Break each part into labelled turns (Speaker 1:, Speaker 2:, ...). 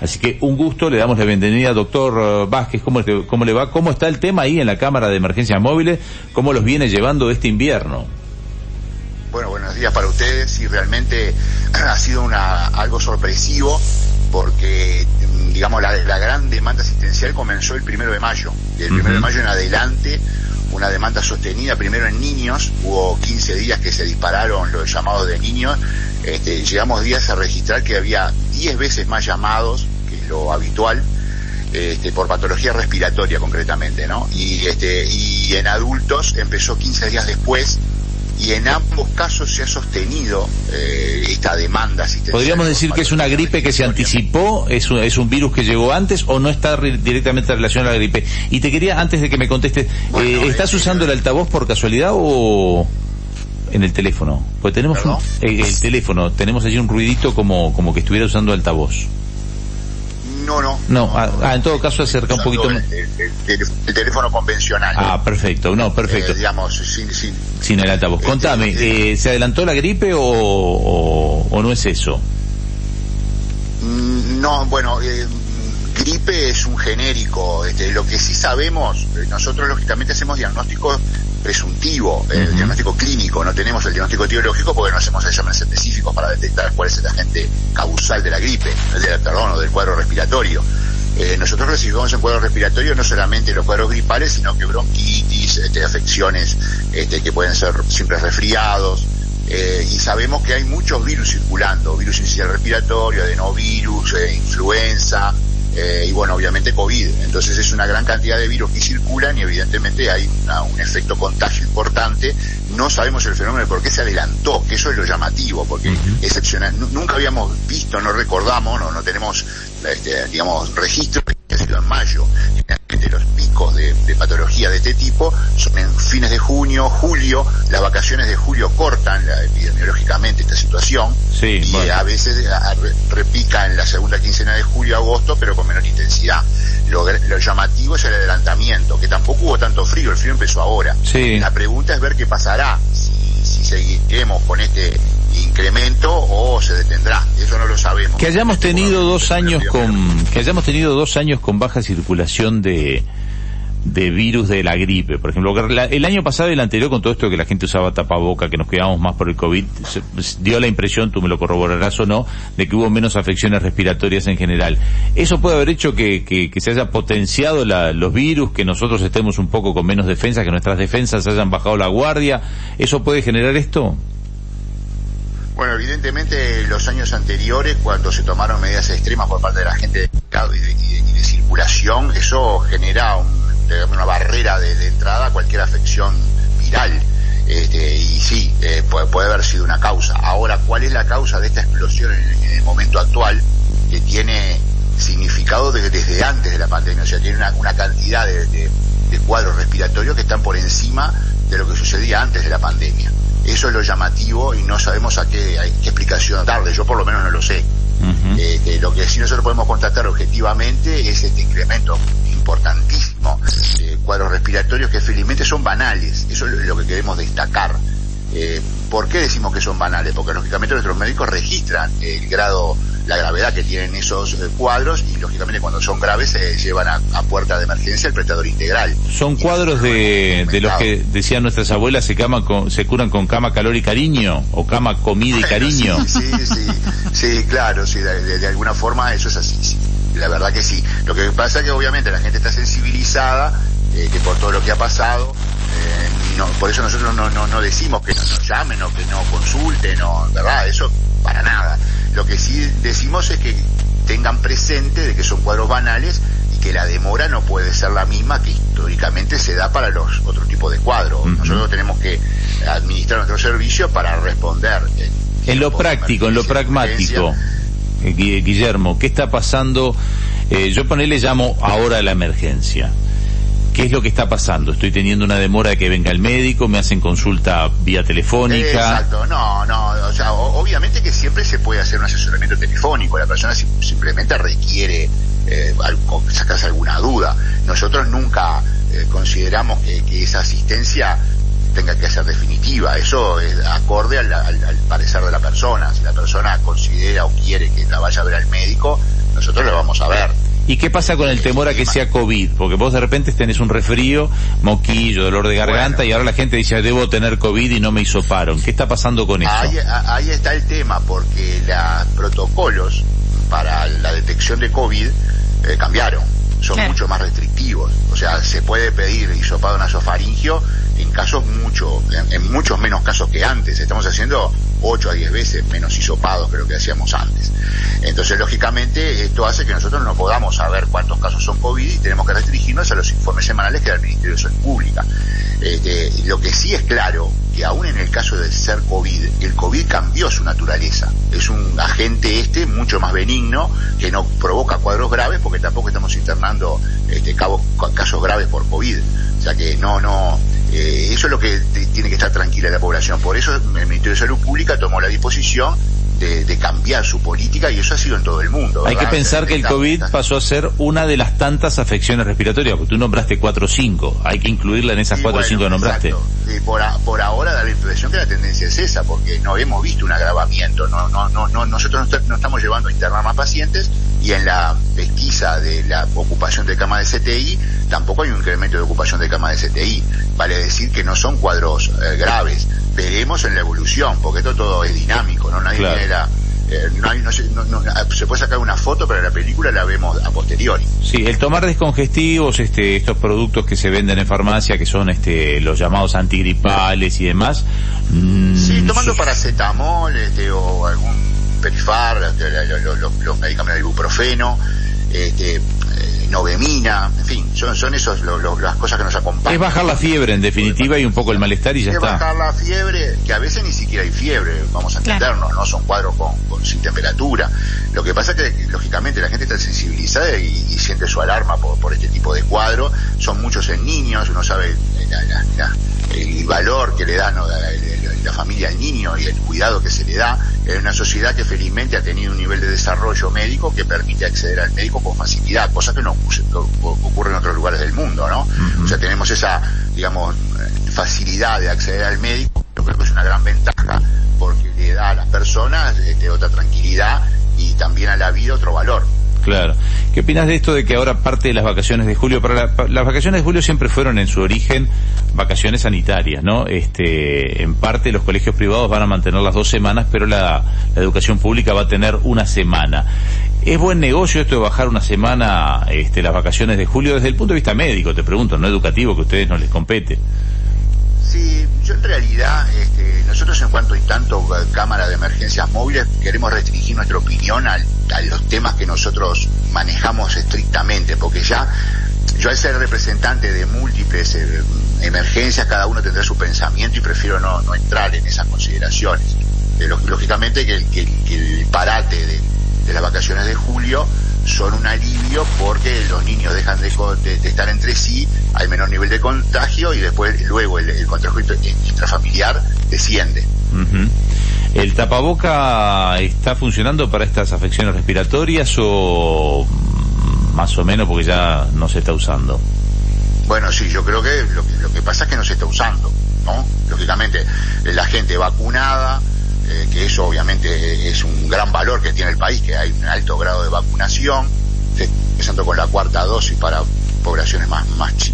Speaker 1: Así que un gusto, le damos la bienvenida, doctor eh, Vázquez, ¿cómo, ¿cómo le va? ¿Cómo está el tema ahí en la Cámara de Emergencias Móviles? ¿Cómo los viene llevando este invierno?
Speaker 2: Bueno, buenos días para ustedes y realmente ha sido una, algo sorpresivo porque digamos la, la gran demanda asistencial comenzó el primero de mayo. Del primero de mayo en adelante una demanda sostenida primero en niños, hubo 15 días que se dispararon los llamados de niños, este, llegamos días a registrar que había 10 veces más llamados que lo habitual, este, por patología respiratoria concretamente, ¿no? Y, este, y en adultos empezó 15 días después y en ambos casos se ha sostenido eh, esta demanda
Speaker 1: ¿Podríamos decir que es una gripe que se anticipó? ¿Es un, ¿Es un virus que llegó antes o no está directamente relacionado a la gripe? Y te quería, antes de que me contestes, eh, ¿estás usando el altavoz por casualidad o en el teléfono? Pues tenemos el, el, teléfono, tenemos allí un ruidito como, como que estuviera usando altavoz.
Speaker 2: No, no.
Speaker 1: No, ah, ah, en todo caso acerca un poquito
Speaker 2: el, el, teléfono convencional.
Speaker 1: Ah, perfecto, no, perfecto.
Speaker 2: Eh, digamos, sin, sin,
Speaker 1: sin el altavoz. Este, Contame, eh, ¿se adelantó la gripe o, o, o no es eso?
Speaker 2: Mm, no, bueno, eh, gripe es un genérico. Este, lo que sí sabemos, nosotros lógicamente hacemos diagnósticos presuntivo, el diagnóstico clínico, no tenemos el diagnóstico etiológico porque no hacemos exámenes específicos para detectar cuál es el agente causal de la gripe, el de, perdón, o del cuadro respiratorio. Eh, nosotros recibimos en cuadro respiratorio no solamente los cuadros gripales, sino que bronquitis, este, afecciones este, que pueden ser simples resfriados, eh, y sabemos que hay muchos virus circulando, virus inicial respiratorio, adenovirus, eh, influenza, eh, y bueno, obviamente COVID. Entonces es una gran cantidad de virus que circulan y evidentemente hay un efecto contagio importante. No sabemos el fenómeno de por qué se adelantó, que eso es lo llamativo, porque excepcional, nunca habíamos visto, no recordamos, no, no tenemos, este, digamos, registro que ha sido en mayo. De los picos de, patología de este tipo son en fines de junio, julio, las vacaciones de julio cortan epidemiológicamente esta situación y a veces repica en la segunda quincena de julio, agosto, pero con menor intensidad. Lo, llamativo es el adelantamiento, que tampoco hubo tanto frío, el frío empezó ahora. La pregunta es ver qué pasará si, si seguiremos con este incremento o se detendrá. Eso no lo sabemos.
Speaker 1: Que hayamos tenido dos años con, que hayamos tenido dos años con baja circulación de, de virus de la gripe. Por ejemplo, el año pasado y el anterior, con todo esto que la gente usaba tapaboca, que nos quedamos más por el COVID, dio la impresión, tú me lo corroborarás o no, de que hubo menos afecciones respiratorias en general. ¿Eso puede haber hecho que, que, se haya potenciado la, los virus, que nosotros estemos un poco con menos defensa, que nuestras defensas hayan bajado la guardia? ¿Eso puede generar esto?
Speaker 2: Bueno, evidentemente los años anteriores, cuando se tomaron medidas extremas por parte de la gente de mercado y de, y de circulación, eso genera un una barrera de, entrada a cualquier afección viral. Este, y sí, eh, puede, haber sido una causa. Ahora, ¿cuál es la causa de esta explosión en, el momento actual que tiene significado desde, antes de la pandemia? O sea, tiene una, cantidad de, cuadros respiratorios que están por encima de lo que sucedía antes de la pandemia. Eso es lo llamativo y no sabemos a qué, qué explicación darle. Yo por lo menos no lo sé. Este, lo que sí nosotros podemos constatar objetivamente es este incremento importantísimo de cuadros respiratorios que felizmente son banales. Eso es lo que queremos destacar. Eh, ¿Por qué decimos que son banales? Porque lógicamente nuestros médicos registran el grado, la gravedad que tienen esos eh, cuadros y lógicamente cuando son graves se llevan a, puerta de emergencia el prestador integral.
Speaker 1: ¿Son cuadros de, de los que decían nuestras abuelas se, cama con, se curan con cama, calor y cariño? ¿O cama, comida y cariño?
Speaker 2: Sí, sí, sí, claro, sí, de, alguna forma eso es así, la verdad que sí. Lo que pasa es que obviamente la gente está sensibilizada, eh, que por todo lo que ha pasado, eh, no, por eso nosotros no, no, no decimos que no nos llamen o que no consulten, no, ¿verdad? Eso para nada. Lo que sí decimos es que tengan presente de que son cuadros banales y que la demora no puede ser la misma que históricamente se da para los otros tipos de cuadros. Nosotros tenemos que administrar nuestro servicio para responder.
Speaker 1: En, lo práctico, en lo pragmático. Eh, Guillermo, ¿qué está pasando? Eh, yo ponele llamo ahora a la emergencia. ¿Qué es lo que está pasando? Estoy teniendo una demora de que venga el médico, me hacen consulta vía telefónica.
Speaker 2: Exacto, no, no, o sea, obviamente que siempre se puede hacer un asesoramiento telefónico, la persona simplemente requiere eh, sacarse alguna duda. Nosotros nunca eh, consideramos que, esa asistencia tenga que ser definitiva, eso es acorde al, parecer de la persona. Si la persona considera o quiere que la vaya a ver al médico, nosotros lo vamos a ver.
Speaker 1: ¿Y qué pasa con el temor a que sea COVID? Porque vos de repente tenés un resfrío, moquillo, dolor de garganta y ahora la gente dice, debo tener COVID y no me hizo paro. ¿Qué está pasando con eso?
Speaker 2: Ahí, ahí está el tema, porque los protocolos para la detección de COVID eh, cambiaron son mucho más restrictivos. O sea, se puede pedir hisopado nasofaringio en casos mucho, en, muchos menos casos que antes. Estamos haciendo 8 a 10 veces menos hisopados que lo que hacíamos antes. Entonces, lógicamente, esto hace que nosotros no podamos saber cuántos casos son COVID y tenemos que restringirnos a los informes semanales que da el Ministerio de Salud Pública. Este, lo que sí es claro que aún en el caso de ser COVID, el COVID cambió su naturaleza. Es un agente este mucho más benigno que no provoca cuadros graves porque tampoco estamos internando este, casos graves por COVID. O sea que no, no, eh, eso es lo que tiene que estar tranquila la población. Por eso el Ministerio de Salud Pública tomó la disposición de, cambiar su política y eso ha sido en todo el mundo.
Speaker 1: Hay que pensar que el COVID pasó a ser una de las tantas afecciones respiratorias, porque tú nombraste cuatro o cinco, hay que incluirla en esas cuatro o cinco que nombraste.
Speaker 2: Y por, por ahora da la impresión que la tendencia es esa, porque no hemos visto un agravamiento, no, no, no, no nosotros no, estamos llevando a internar más pacientes y en la pesquisa de la ocupación de cama de CTI tampoco hay un incremento de ocupación de cama de CTI. Vale decir que no son cuadros eh, graves veremos en la evolución, porque esto todo es dinámico, ¿no? Nadie tiene la, eh, no, hay, no, se, no, se puede sacar una foto, pero la película la vemos a posteriori.
Speaker 1: Sí, el tomar descongestivos, este, estos productos que se venden en farmacia, que son este, los llamados antigripales y demás.
Speaker 2: Mm, sí, tomando paracetamol este, o algún perifar, este, los, medicamentos de ibuprofeno, este, novemina, en fin, son, son esos las cosas que nos acompañan.
Speaker 1: Es bajar la fiebre en definitiva y un poco el malestar y ya
Speaker 2: es
Speaker 1: está.
Speaker 2: bajar la fiebre, que a veces ni siquiera hay fiebre, vamos a entendernos, no son cuadros con, sin temperatura. Lo que pasa es que lógicamente la gente está sensibilizada y, siente su alarma por, por este tipo de cuadro. Son muchos en niños, uno sabe el valor que le da la, familia al niño y el cuidado que se le da en una sociedad que felizmente ha tenido un nivel de desarrollo médico que permite acceder al médico con facilidad, cosa que no ocurre en otros lugares del mundo, ¿no? O sea, tenemos esa, digamos, facilidad de acceder al médico, yo creo que es una gran ventaja porque le da a las personas este, otra tranquilidad y también a la vida otro valor.
Speaker 1: Claro. ¿Qué opinas de esto de que ahora parte de las vacaciones de julio, para las vacaciones de julio siempre fueron en su origen vacaciones sanitarias, ¿no? Este, en parte los colegios privados van a mantener las dos semanas, pero la, educación pública va a tener una semana. ¿Es buen negocio esto de bajar una semana este, las vacaciones de julio desde el punto de vista médico, te pregunto, no educativo, que a ustedes no les compete?
Speaker 2: Sí, yo en realidad, este, nosotros en cuanto hay tanto eh, cámara de emergencias móviles, queremos restringir nuestra opinión a los temas que nosotros manejamos estrictamente, porque ya yo al ser representante de múltiples eh, emergencias, cada uno tendrá su pensamiento y prefiero no, no entrar en esas consideraciones. Eh, lógicamente que, el parate de, las vacaciones de julio son un alivio porque los niños dejan de, estar entre sí, hay menor nivel de contagio y después luego el, contagio intrafamiliar desciende.
Speaker 1: ¿El tapaboca está funcionando para estas afecciones respiratorias o más o menos porque ya no se está usando?
Speaker 2: Bueno, sí, yo creo que lo, que lo que pasa es que no se está usando, ¿no? Lógicamente, la gente vacunada, eh, que eso obviamente es un gran valor que tiene el país, que hay un alto grado de vacunación, empezando con la cuarta dosis para poblaciones más,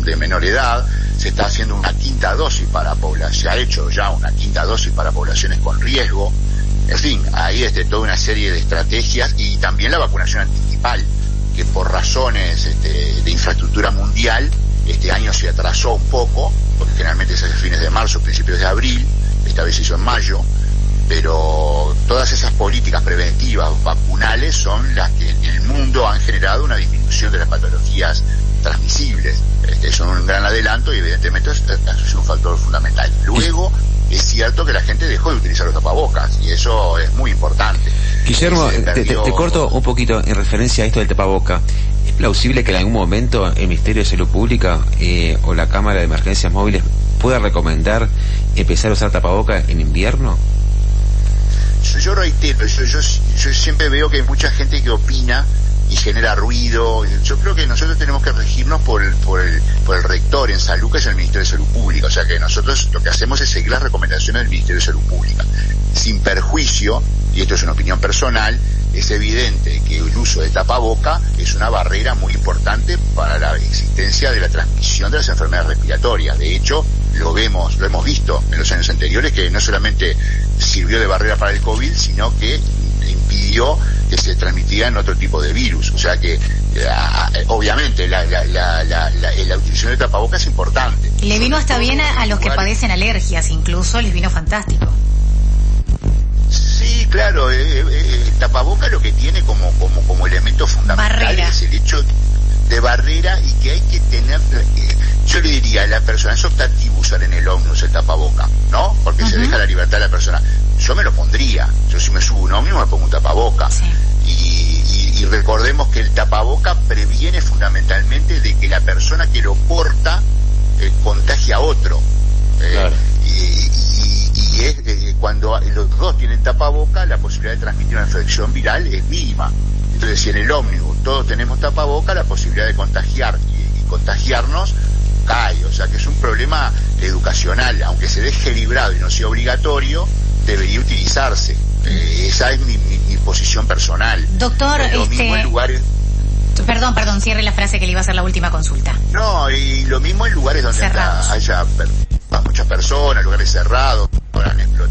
Speaker 2: de menor edad, se está haciendo una quinta dosis para población, se ha hecho ya una quinta dosis para poblaciones con riesgo, en fin, ahí este, toda una serie de estrategias y también la vacunación anticipal, que por razones este, de infraestructura mundial, este año se atrasó un poco, porque generalmente se hace fines de marzo, principios de abril, esta vez se hizo en mayo, pero todas esas políticas preventivas vacunales son las que en el mundo han generado una disminución de las patologías transmisibles. Este, son un gran adelanto y evidentemente es, es un factor fundamental. Luego, es cierto que la gente dejó de utilizar los tapabocas y eso es muy importante.
Speaker 3: Guillermo, te, corto un poquito en referencia a esto del tapaboca. ¿Es plausible que en algún momento el Ministerio de Salud Pública eh, o la Cámara de Emergencias Móviles pueda recomendar empezar a usar tapaboca en invierno?
Speaker 2: Yo reitero, yo, yo, siempre veo que hay mucha gente que opina y genera ruido. Yo creo que nosotros tenemos que regirnos por el, por el rector en salud, que es el Ministerio de Salud Pública. O sea que nosotros lo que hacemos es seguir las recomendaciones del Ministerio de Salud Pública, sin perjuicio, y esto es una opinión personal, es evidente que el uso de tapaboca es una barrera muy importante para la existencia de la transmisión de las enfermedades respiratorias. De hecho, lo vemos, lo hemos visto en los años anteriores, que no solamente sirvió de barrera para el COVID, sino que impidió que se transmitieran otro tipo de virus. O sea que, eh, obviamente, la, utilización de tapaboca es importante.
Speaker 4: Le vino hasta bien a, los que padecen alergias, incluso les vino fantástico.
Speaker 2: Sí, claro, eh, eh, el tapaboca lo que tiene como, como, como elemento fundamental es el hecho de barrera y que hay que tener, yo le diría a la persona, es optativo usar en el ómnibus el tapaboca, ¿no? Porque se deja la libertad a la persona. Yo me lo pondría, yo si me subo un ómnibus me pongo un tapaboca. Y, recordemos que el tapaboca previene fundamentalmente de que la persona que lo porta eh, contagie a otro. Eh, y, es, eh, cuando los dos tienen tapaboca, la posibilidad de transmitir una infección viral es mínima. Entonces, si en el ómnibus todos tenemos tapaboca, la posibilidad de contagiar y, contagiarnos cae. O sea que es un problema educacional, aunque se deje librado y no sea obligatorio, debería utilizarse. Eh, esa es mi, posición personal.
Speaker 4: Doctor, este... lugares... Perdón, perdón, cierre la frase que le iba a hacer la última consulta.
Speaker 2: No, y lo mismo en lugares donde haya muchas personas, lugares cerrados,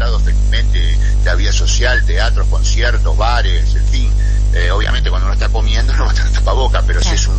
Speaker 2: explotado felizmente la vida social, teatros, conciertos, bares, en fin. Eh, obviamente cuando uno está comiendo no va a tener tapaboca, pero si es un,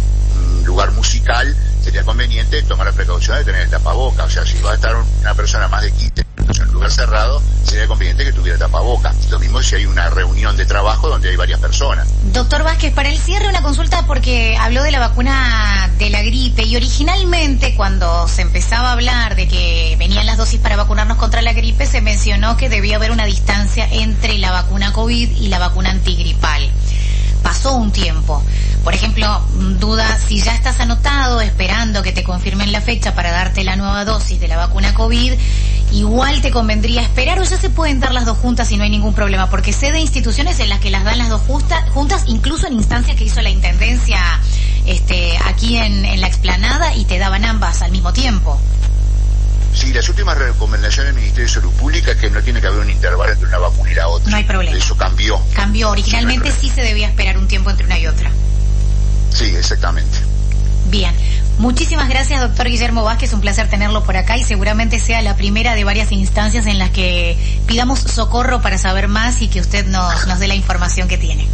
Speaker 2: lugar musical, sería conveniente tomar la precaución de tener el tapaboca. O sea, si va a estar una persona más de 15 en lugar cerrado, sería conveniente que tuviera tapaboca. Lo mismo si hay una reunión de trabajo donde hay varias personas.
Speaker 4: Doctor Vázquez, para el cierre una consulta porque habló de la vacuna de la gripe y originalmente cuando se empezaba a hablar de que venían las dosis para vacunarnos contra la gripe, se mencionó que debía haber una distancia entre la vacuna COVID y la vacuna antigripal pasó un tiempo. Por ejemplo, duda si ya estás anotado esperando que te confirmen la fecha para darte la nueva dosis de la vacuna COVID, igual te convendría esperar o ya se pueden dar las dos juntas y no hay ningún problema, porque sé de instituciones en las que las dan las dos juntas, incluso en instancias que hizo la Intendencia este, aquí en, en la explanada y te daban ambas al mismo tiempo.
Speaker 2: Sí, las últimas recomendaciones del Ministerio de Salud Pública es que no tiene que haber un intervalo entre una vacuna y la otra.
Speaker 4: No hay problema.
Speaker 2: Eso cambió.
Speaker 4: Cambió. Originalmente sí, se debía esperar un tiempo entre una y otra.
Speaker 2: Sí, exactamente.
Speaker 4: Bien. Muchísimas gracias, doctor Guillermo Vázquez. Un placer tenerlo por acá y seguramente sea la primera de varias instancias en las que pidamos socorro para saber más y que usted nos, nos dé la información que tiene.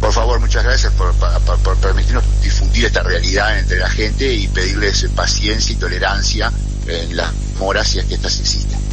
Speaker 2: Por favor, muchas gracias por, por permitirnos difundir esta realidad entre la gente y pedirles paciencia y tolerancia en las es que estas existen.